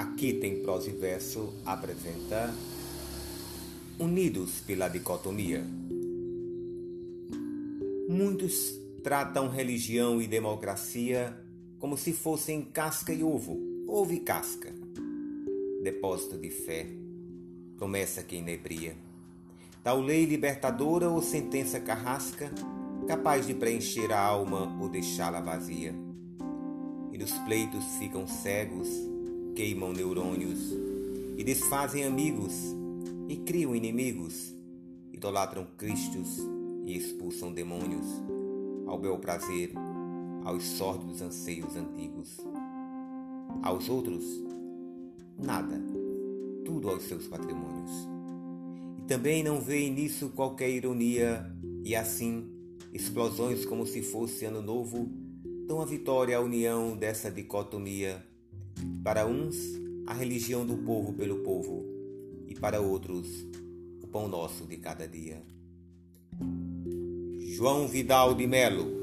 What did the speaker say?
Aqui tem prosa e verso apresenta Unidos pela dicotomia. Muitos tratam religião e democracia como se fossem casca e ovo, ovo e casca. Depósito de fé, promessa que inebria. Tal lei libertadora ou sentença carrasca, capaz de preencher a alma ou deixá-la vazia. E nos pleitos ficam cegos, queimam neurônios e desfazem amigos e criam inimigos, idolatram cristos e expulsam demônios ao bel prazer, aos sórdidos anseios antigos. Aos outros, nada, tudo aos seus patrimônios. E também não veem nisso qualquer ironia, e assim, explosões como se fosse ano novo, dão a vitória à união dessa dicotomia. Para uns, a religião do povo pelo povo, e para outros, o pão nosso de cada dia. João Vidal de Melo